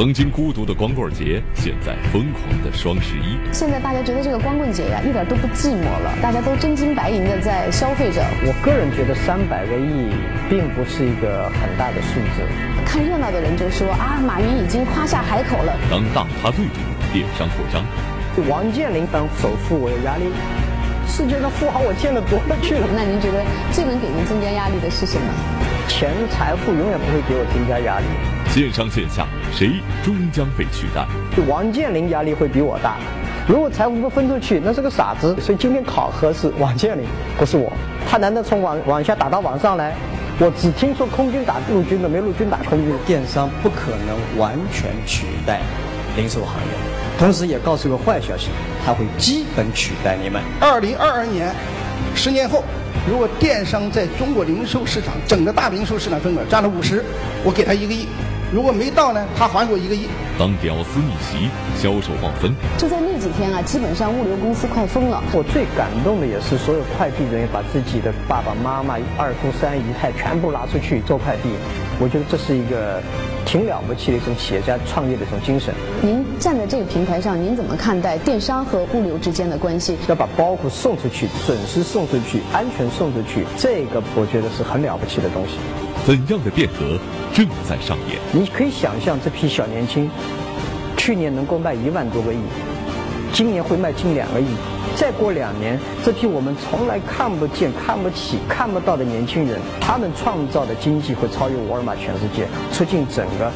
曾经孤独的光棍节，现在疯狂的双十一。现在大家觉得这个光棍节呀，一点都不寂寞了，大家都真金白银的在消费着。我个人觉得三百个亿并不是一个很大的数字。看热闹的人就说啊，马云已经夸下海口了。当大咖对赌，电商扩张。王健林当首富，我有压力。世界上富豪我见得多了去了。那您觉得最能给您增加压力的是什么？钱财富永远不会给我增加压力。线上线下，谁终将被取代？就王健林压力会比我大。如果财富不分出去，那是个傻子。所以今天考核是王健林，不是我。他难道从往往下打到网上来？我只听说空军打陆军的，没陆军打空军。电商不可能完全取代零售行业，同时也告诉个坏消息，它会基本取代你们。二零二二年，十年后。如果电商在中国零售市场整个大零售市场份额占了五十，我给他一个亿；如果没到呢，他还给我一个亿。当屌丝逆袭，销售爆增。就在那几天啊，基本上物流公司快疯了。我最感动的也是所有快递人员把自己的爸爸妈妈、二姑三姨太全部拿出去做快递。我觉得这是一个。挺了不起的一种企业家创业的一种精神。您站在这个平台上，您怎么看待电商和物流之间的关系？要把包裹送出去，准时送出去，安全送出去，这个我觉得是很了不起的东西。怎样的变革正在上演？你可以想象，这批小年轻，去年能够卖一万多个亿，今年会卖近两个亿。再过两年，这批我们从来看不见、看不起、看不到的年轻人，他们创造的经济会超越沃尔玛全世界，促进整个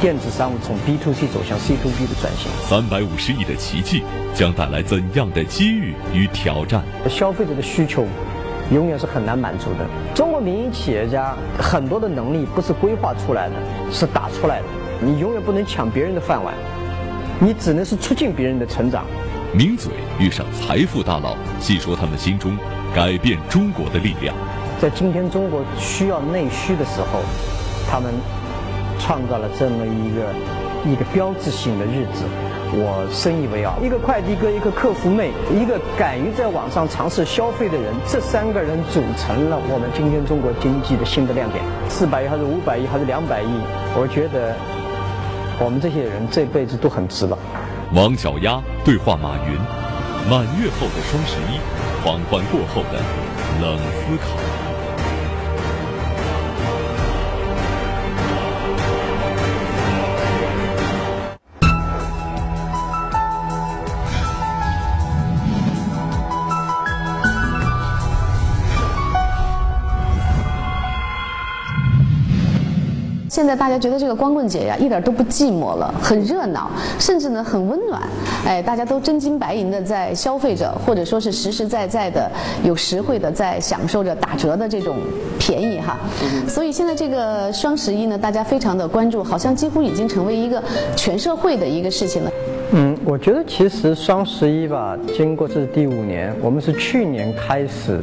电子商务从 B to C 走向 C to B 的转型。三百五十亿的奇迹将带来怎样的机遇与挑战？消费者的需求永远是很难满足的。中国民营企业家很多的能力不是规划出来的，是打出来的。你永远不能抢别人的饭碗，你只能是促进别人的成长。名嘴遇上财富大佬，细说他们心中改变中国的力量。在今天中国需要内需的时候，他们创造了这么一个一个标志性的日子，我深以为傲。一个快递哥，一个客服妹，一个敢于在网上尝试消费的人，这三个人组成了我们今天中国经济的新的亮点。四百亿还是五百亿还是两百亿？我觉得我们这些人这辈子都很值了。王小丫对话马云，满月后的双十一，狂欢过后的冷思考。现在大家觉得这个光棍节呀，一点都不寂寞了，很热闹，甚至呢很温暖。哎，大家都真金白银的在消费着，或者说是实实在在的有实惠的在享受着打折的这种便宜哈。所以现在这个双十一呢，大家非常的关注，好像几乎已经成为一个全社会的一个事情了。嗯，我觉得其实双十一吧，经过这第五年，我们是去年开始。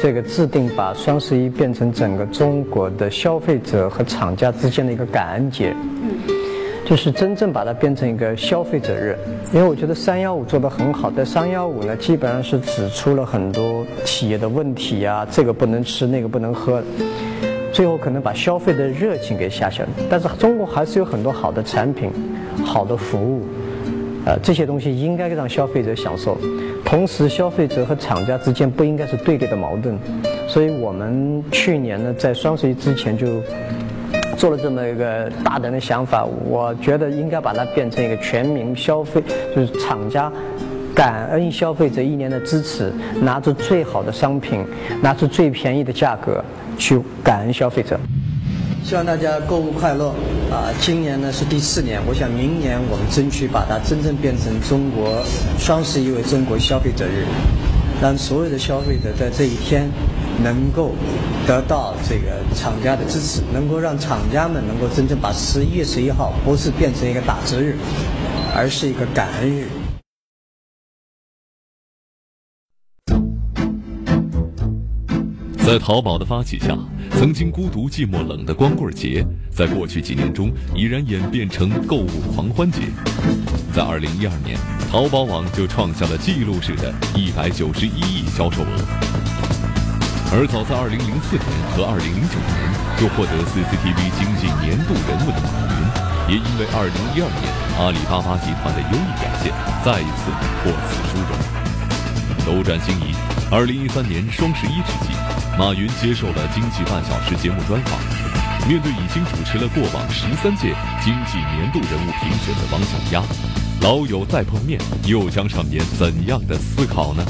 这个制定把双十一变成整个中国的消费者和厂家之间的一个感恩节，嗯就是真正把它变成一个消费者日。因为我觉得三幺五做得很好，在三幺五呢，基本上是指出了很多企业的问题呀，这个不能吃，那个不能喝，最后可能把消费的热情给下去了。但是中国还是有很多好的产品、好的服务。呃，这些东西应该让消费者享受，同时消费者和厂家之间不应该是对立的矛盾，所以我们去年呢，在双十一之前就做了这么一个大胆的想法，我觉得应该把它变成一个全民消费，就是厂家感恩消费者一年的支持，拿出最好的商品，拿出最便宜的价格去感恩消费者。希望大家购物快乐啊！今年呢是第四年，我想明年我们争取把它真正变成中国双十一为中国消费者日，让所有的消费者在这一天能够得到这个厂家的支持，能够让厂家们能够真正把十一月十一号不是变成一个打折日，而是一个感恩日。在淘宝的发起下，曾经孤独、寂寞、冷的光棍节，在过去几年中已然演变成购物狂欢节。在二零一二年，淘宝网就创下了记录式的一百九十一亿销售额。而早在二零零四年和二零零九年就获得 CCTV 经济年度人物的马云，也因为2012年阿里巴巴集团的优异表现，再一次获此殊荣。斗转星移，2013年双十一之际，马云接受了《经济半小时》节目专访，面对已经主持了过往十三届经济年度人物评选的王小丫，老友再碰面，又将上演怎样的思考呢？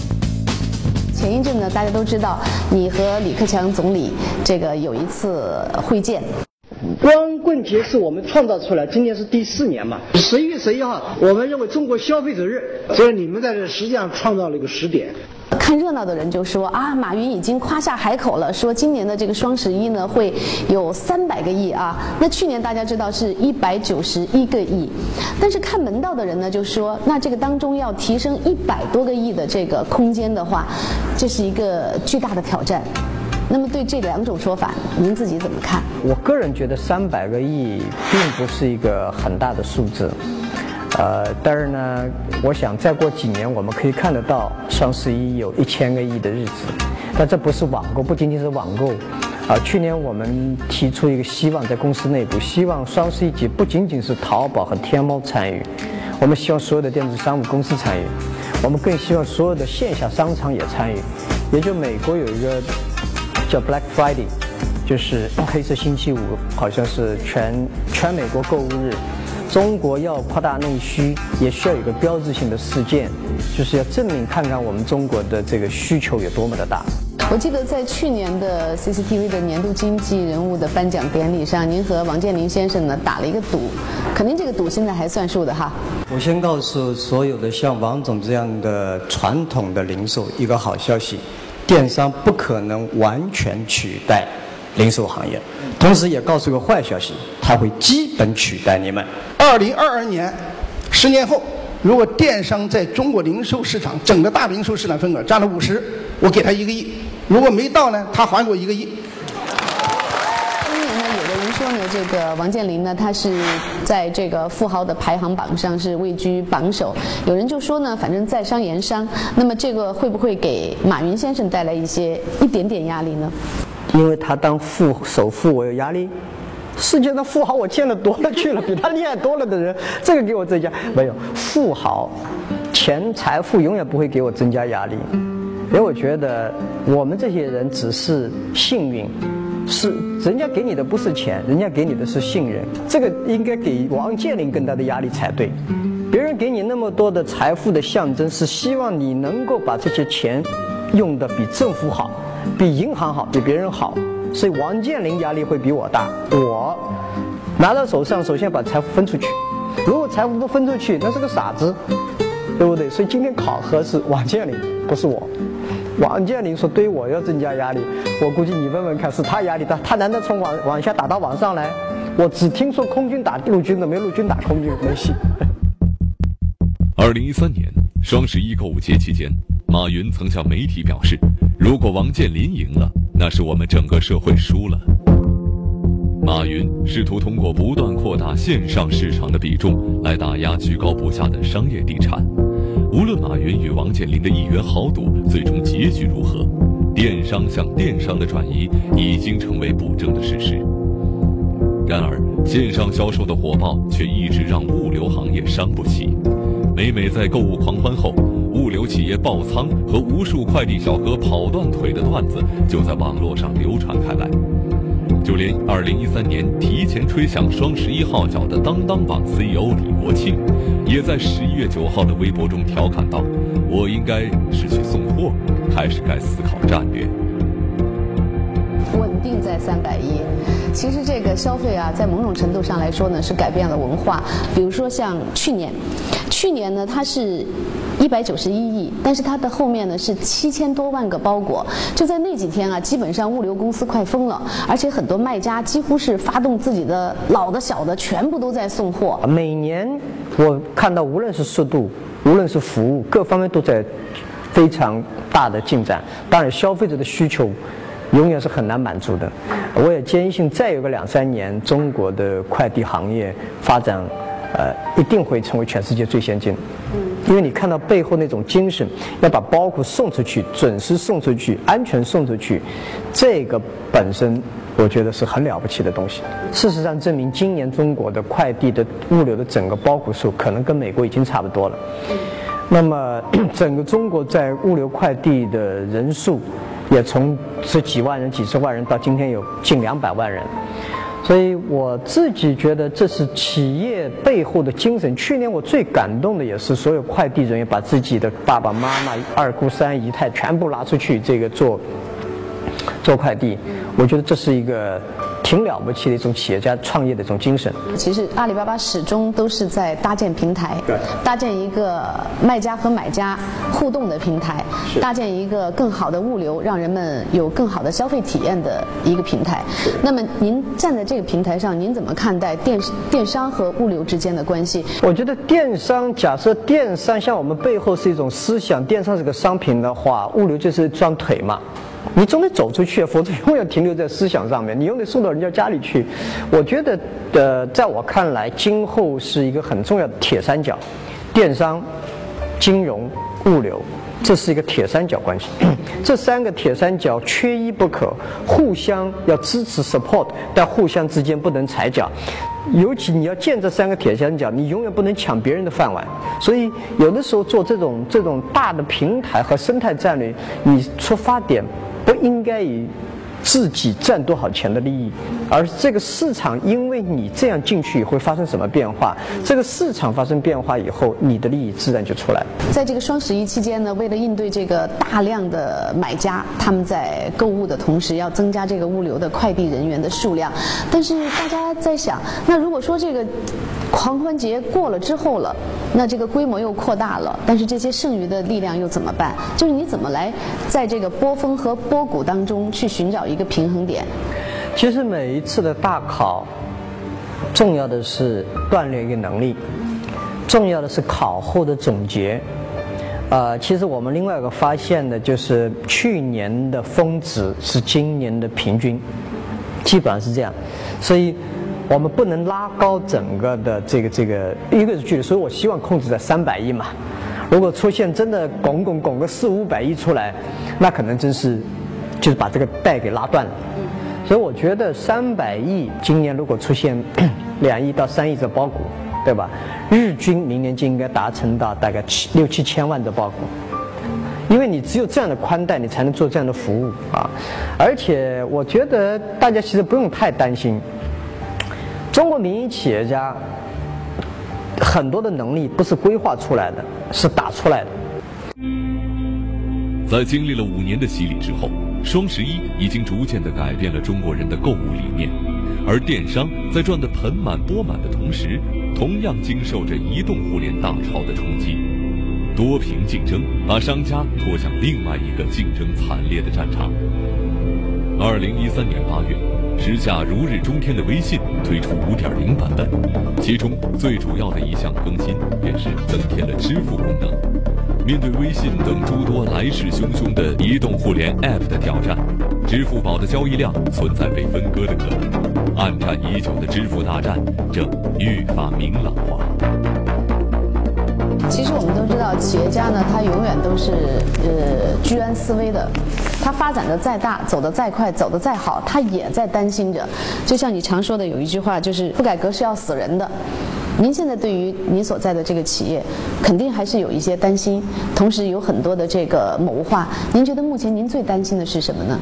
前一阵呢，大家都知道你和李克强总理这个有一次会见。光棍节是我们创造出来，今年是第四年嘛。十一月十一号，我们认为中国消费者日，所以你们在这实际上创造了一个时点。看热闹的人就说啊，马云已经夸下海口了，说今年的这个双十一呢会有三百个亿啊。那去年大家知道是一百九十一个亿，但是看门道的人呢就说，那这个当中要提升一百多个亿的这个空间的话，这是一个巨大的挑战。那么对这两种说法，您自己怎么看？我个人觉得三百个亿并不是一个很大的数字。呃，但是呢，我想再过几年，我们可以看得到双十一有一千个亿的日子。但这不是网购，不仅仅是网购。啊，去年我们提出一个希望，在公司内部，希望双十一节不仅仅是淘宝和天猫参与，我们希望所有的电子商务公司参与，我们更希望所有的线下商场也参与。也就美国有一个叫 Black Friday，就是黑色星期五，好像是全全美国购物日。中国要扩大内需，也需要有个标志性的事件，就是要证明看看我们中国的这个需求有多么的大。我记得在去年的 CCTV 的年度经济人物的颁奖典礼上，您和王健林先生呢打了一个赌，肯定这个赌现在还算数的哈。我先告诉所有的像王总这样的传统的零售一个好消息，电商不可能完全取代零售行业，同时也告诉个坏消息，它会基本取代你们。二零二二年，十年后，如果电商在中国零售市场整个大零售市场份额占了五十，我给他一个亿；如果没到呢，他还给我一个亿。今年呢，有的人说呢，这个王健林呢，他是在这个富豪的排行榜上是位居榜首。有人就说呢，反正在商言商，那么这个会不会给马云先生带来一些一点点压力呢？因为他当富首富，我有压力。世界上富豪我见的多了去了，比他厉害多了的人，这个给我增加没有？富豪，钱财富永远不会给我增加压力，因为我觉得我们这些人只是幸运，是人家给你的不是钱，人家给你的是信任，这个应该给王健林更大的压力才对。别人给你那么多的财富的象征，是希望你能够把这些钱用的比政府好，比银行好，比别人好。所以王健林压力会比我大。我拿到手上，首先把财富分出去。如果财富不分出去，那是个傻子，对不对？所以今天考核是王健林，不是我。王健林说对我要增加压力，我估计你问问看，是他压力大。他难道从往往下打到往上来？我只听说空军打陆军的，没陆军打空军，没戏。二零一三年双十一购物节期间，马云曾向媒体表示，如果王健林赢了。那是我们整个社会输了。马云试图通过不断扩大线上市场的比重来打压居高不下的商业地产。无论马云与王健林的一元豪赌最终结局如何，电商向电商的转移已经成为不争的事实。然而，线上销售的火爆却一直让物流行业伤不起。每每在购物狂欢后，物流企业爆仓和无数快递小哥跑断腿的段子就在网络上流传开来。就连2013年提前吹响双十一号角的当当网 CEO 李国庆，也在11月9号的微博中调侃道：“我应该是去送货，还是该思考战略？”定在三百亿。其实这个消费啊，在某种程度上来说呢，是改变了文化。比如说像去年，去年呢它是一百九十一亿，但是它的后面呢是七千多万个包裹。就在那几天啊，基本上物流公司快疯了，而且很多卖家几乎是发动自己的老的小的，全部都在送货。每年我看到，无论是速度，无论是服务，各方面都在非常大的进展。当然，消费者的需求。永远是很难满足的。我也坚信，再有个两三年，中国的快递行业发展，呃，一定会成为全世界最先进。嗯，因为你看到背后那种精神，要把包裹送出去，准时送出去，安全送出去，这个本身我觉得是很了不起的东西。事实上证明，今年中国的快递的物流的整个包裹数可能跟美国已经差不多了。那么，整个中国在物流快递的人数，也从十几万人、几十万人到今天有近两百万人。所以我自己觉得这是企业背后的精神。去年我最感动的也是所有快递人员把自己的爸爸妈妈、二姑三姨太全部拉出去这个做做快递，我觉得这是一个。挺了不起的一种企业家创业的一种精神。其实阿里巴巴始终都是在搭建平台，搭建一个卖家和买家互动的平台，搭建一个更好的物流，让人们有更好的消费体验的一个平台。那么您站在这个平台上，您怎么看待电电商和物流之间的关系？我觉得电商，假设电商像我们背后是一种思想，电商是个商品的话，物流就是一双腿嘛。你总得走出去，否则永远停留在思想上面。你又得送到人家家里去。我觉得，呃，在我看来，今后是一个很重要的铁三角：电商、金融、物流，这是一个铁三角关系。这三个铁三角缺一不可，互相要支持 support，但互相之间不能踩脚。尤其你要建这三个铁三角，你永远不能抢别人的饭碗。所以，有的时候做这种这种大的平台和生态战略，你出发点。不应该以自己赚多少钱的利益，而这个市场因为你这样进去会发生什么变化？这个市场发生变化以后，你的利益自然就出来了。在这个双十一期间呢，为了应对这个大量的买家，他们在购物的同时要增加这个物流的快递人员的数量，但是大家在想，那如果说这个。狂欢节过了之后了，那这个规模又扩大了，但是这些剩余的力量又怎么办？就是你怎么来在这个波峰和波谷当中去寻找一个平衡点？其实每一次的大考，重要的是锻炼一个能力，重要的是考后的总结。呃，其实我们另外一个发现的就是去年的峰值是今年的平均，基本上是这样，所以。我们不能拉高整个的这个这个一个是距离，所以我希望控制在三百亿嘛。如果出现真的拱拱拱个四五百亿出来，那可能真是就是把这个带给拉断了。所以我觉得三百亿今年如果出现 两亿到三亿的包裹，对吧？日均明年就应该达成到大概七六七千万的包裹，因为你只有这样的宽带，你才能做这样的服务啊。而且我觉得大家其实不用太担心。中国民营企业家很多的能力不是规划出来的，是打出来的。在经历了五年的洗礼之后，双十一已经逐渐的改变了中国人的购物理念，而电商在赚得盆满钵满的同时，同样经受着移动互联大潮的冲击。多屏竞争把商家拖向另外一个竞争惨烈的战场。二零一三年八月。时下如日中天的微信推出5.0版本，其中最主要的一项更新便是增添了支付功能。面对微信等诸多来势汹汹的移动互联 App 的挑战，支付宝的交易量存在被分割的可能。暗战已久的支付大战正愈发明朗化。知道，企业家呢，他永远都是呃居安思危的。他发展的再大，走得再快，走得再好，他也在担心着。就像你常说的有一句话，就是不改革是要死人的。您现在对于您所在的这个企业，肯定还是有一些担心，同时有很多的这个谋划。您觉得目前您最担心的是什么呢？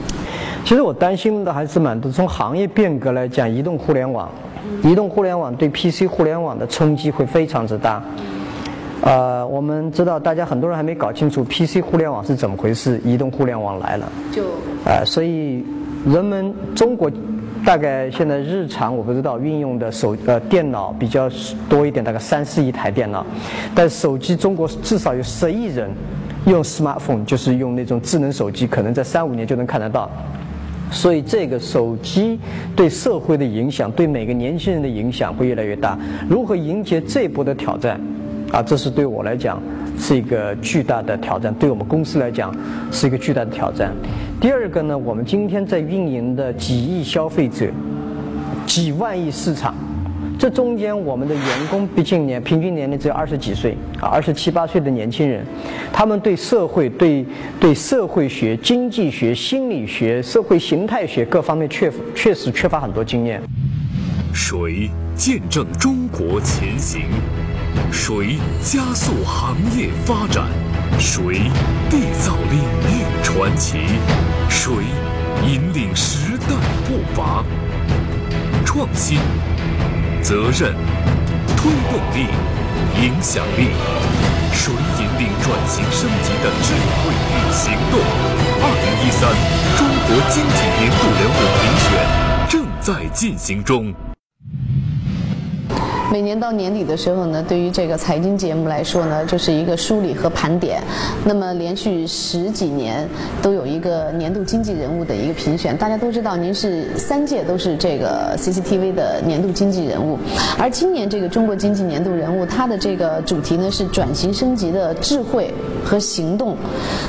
其实我担心的还是蛮多。从行业变革来讲，移动互联网，移动互联网对 PC 互联网的冲击会非常之大。呃，我们知道，大家很多人还没搞清楚 PC 互联网是怎么回事，移动互联网来了。就，呃，所以人们中国大概现在日常我不知道运用的手呃电脑比较多一点，大概三四亿台电脑，但手机中国至少有十亿人用 smartphone，就是用那种智能手机，可能在三五年就能看得到。所以这个手机对社会的影响，对每个年轻人的影响会越来越大。如何迎接这波的挑战？啊，这是对我来讲是一个巨大的挑战，对我们公司来讲是一个巨大的挑战。第二个呢，我们今天在运营的几亿消费者、几万亿市场，这中间我们的员工毕竟年平均年龄只有二十几岁啊，二十七八岁的年轻人，他们对社会、对对社会学、经济学、心理学、社会形态学各方面确确实缺乏很多经验。谁见证中国前行？谁加速行业发展？谁缔造领域传奇？谁引领时代步伐？创新、责任、推动力、影响力，谁引领转型升级的智慧与行动？二零一三中国经济年度人物评选正在进行中。每年到年底的时候呢，对于这个财经节目来说呢，就是一个梳理和盘点。那么连续十几年都有一个年度经济人物的一个评选。大家都知道，您是三届都是这个 CCTV 的年度经济人物，而今年这个中国经济年度人物，它的这个主题呢是转型升级的智慧和行动。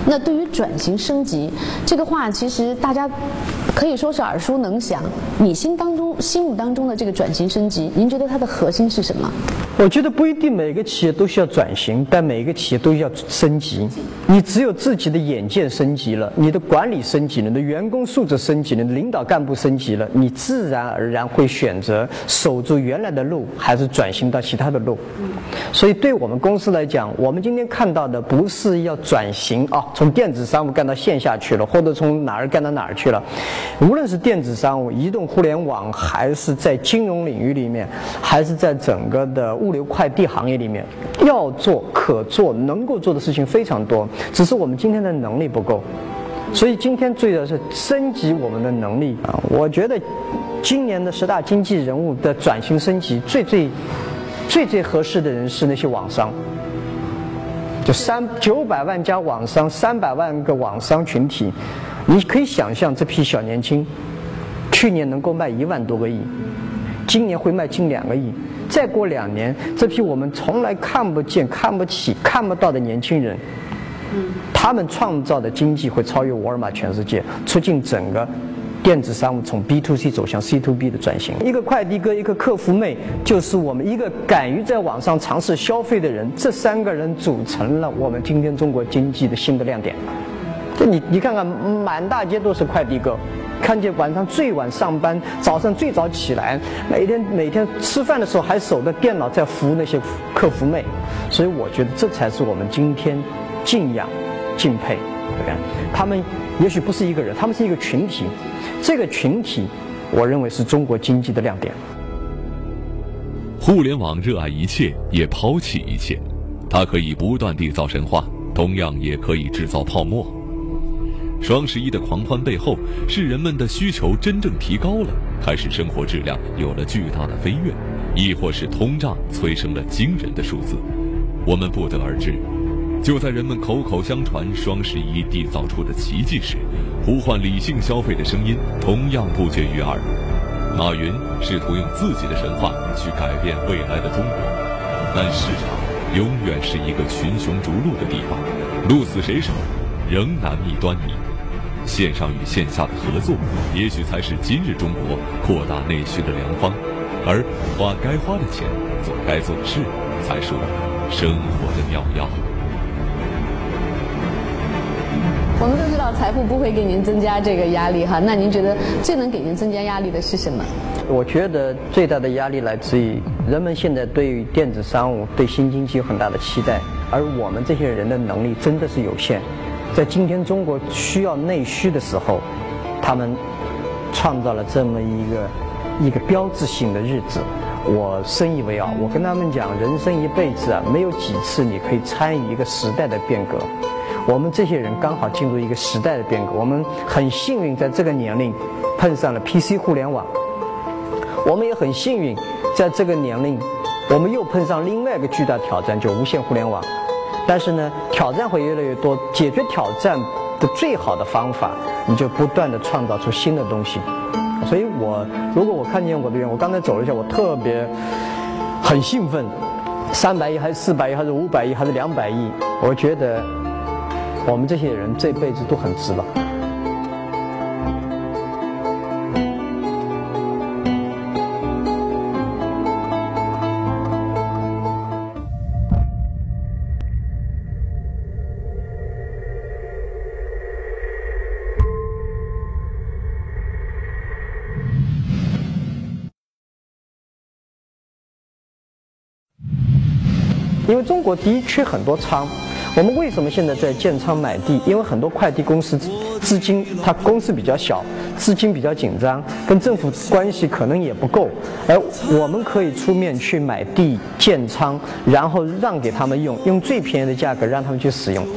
那对于转型升级这个话，其实大家可以说是耳熟能详。你心当中、心目当中的这个转型升级，您觉得它的核心是什么？我觉得不一定每个企业都需要转型，但每个企业都需要升级。你只有自己的眼界升级了，你的管理升级了，你的员工素质升级了，领导干部升级了，你自然而然会选择守住原来的路，还是转型到其他的路。所以，对我们公司来讲，我们今天看到的不是要转型啊，从电子商务干到线下去了，或者从哪儿干到哪儿去了。无论是电子商务、移动互联网，还是在金融领域里面，还是在整个的物流快递行业里面，要做、可做、能够做的事情非常多，只是我们今天的能力不够。所以今天最要是升级我们的能力啊！我觉得今年的十大经济人物的转型升级，最最最最合适的人是那些网商。就三九百万家网商，三百万个网商群体，你可以想象这批小年轻，去年能够卖一万多个亿，今年会卖近两个亿，再过两年，这批我们从来看不见、看不起、看不到的年轻人，他们创造的经济会超越沃尔玛全世界，促进整个。电子商务从 B to C 走向 C to B 的转型，一个快递哥，一个客服妹，就是我们一个敢于在网上尝试消费的人，这三个人组成了我们今天中国经济的新的亮点。这你你看看，满大街都是快递哥，看见晚上最晚上班，早上最早起来，每天每天吃饭的时候还守着电脑在服务那些客服妹，所以我觉得这才是我们今天敬仰、敬佩。他们也许不是一个人，他们是一个群体。这个群体，我认为是中国经济的亮点。互联网热爱一切，也抛弃一切，它可以不断缔造神话，同样也可以制造泡沫。双十一的狂欢背后，是人们的需求真正提高了，还是生活质量有了巨大的飞跃，亦或是通胀催生了惊人的数字？我们不得而知。就在人们口口相传双十一缔造出的奇迹时，呼唤理性消费的声音同样不绝于耳。马云试图用自己的神话去改变未来的中国，但市场永远是一个群雄逐鹿的地方，鹿死谁手仍难觅端倪。线上与线下的合作，也许才是今日中国扩大内需的良方，而花该花的钱，做该做的事，才是我们生活的妙药。我们都知道财富不会给您增加这个压力哈，那您觉得最能给您增加压力的是什么？我觉得最大的压力来自于人们现在对于电子商务、对新经济有很大的期待，而我们这些人的能力真的是有限。在今天中国需要内需的时候，他们创造了这么一个一个标志性的日子，我深以为傲。我跟他们讲，人生一辈子啊，没有几次你可以参与一个时代的变革。我们这些人刚好进入一个时代的变革，我们很幸运在这个年龄碰上了 PC 互联网，我们也很幸运在这个年龄，我们又碰上另外一个巨大挑战，就无线互联网。但是呢，挑战会越来越多，解决挑战的最好的方法，你就不断的创造出新的东西。所以我如果我看见我的员，我刚才走了一下，我特别很兴奋，三百亿还是四百亿还是五百亿还是两百亿，我觉得。我们这些人这辈子都很值了。国的确很多仓。我们为什么现在在建仓买地？因为很多快递公司资金，它公司比较小，资金比较紧张，跟政府关系可能也不够，而我们可以出面去买地建仓，然后让给他们用，用最便宜的价格让他们去使用。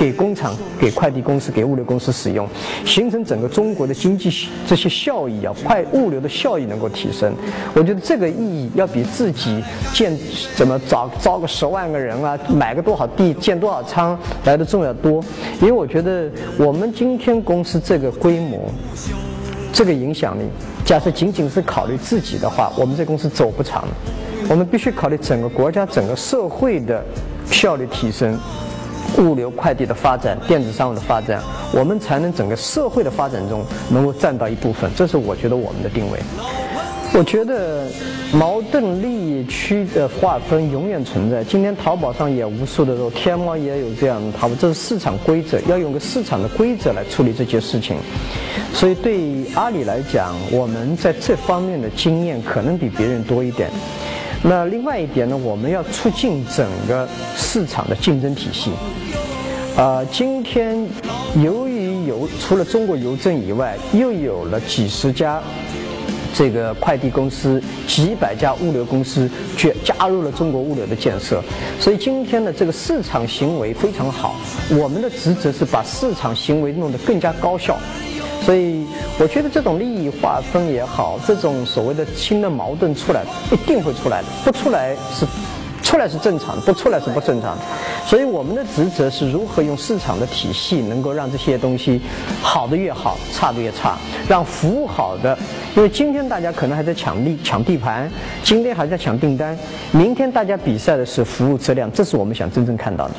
给工厂、给快递公司、给物流公司使用，形成整个中国的经济这些效益啊，快物流的效益能够提升。我觉得这个意义要比自己建怎么招招个十万个人啊，买个多少地、建多少仓来的重要多。因为我觉得我们今天公司这个规模、这个影响力，假设仅仅是考虑自己的话，我们这公司走不长。我们必须考虑整个国家、整个社会的效率提升。物流快递的发展，电子商务的发展，我们才能整个社会的发展中能够占到一部分。这是我觉得我们的定位。我觉得矛盾利益区的划分永远存在。今天淘宝上也无数的说，天猫也有这样的淘宝，这是市场规则，要用个市场的规则来处理这些事情。所以对阿里来讲，我们在这方面的经验可能比别人多一点。那另外一点呢，我们要促进整个市场的竞争体系。啊，今天由于有除了中国邮政以外，又有了几十家这个快递公司、几百家物流公司，加加入了中国物流的建设，所以今天的这个市场行为非常好。我们的职责是把市场行为弄得更加高效。所以，我觉得这种利益划分也好，这种所谓的新的矛盾出来，一定会出来的。不出来是，出来是正常的，不出来是不正常的。所以，我们的职责是如何用市场的体系，能够让这些东西好的越好，差的越差，让服务好的。因为今天大家可能还在抢地、抢地盘，今天还在抢订单，明天大家比赛的是服务质量，这是我们想真正看到的。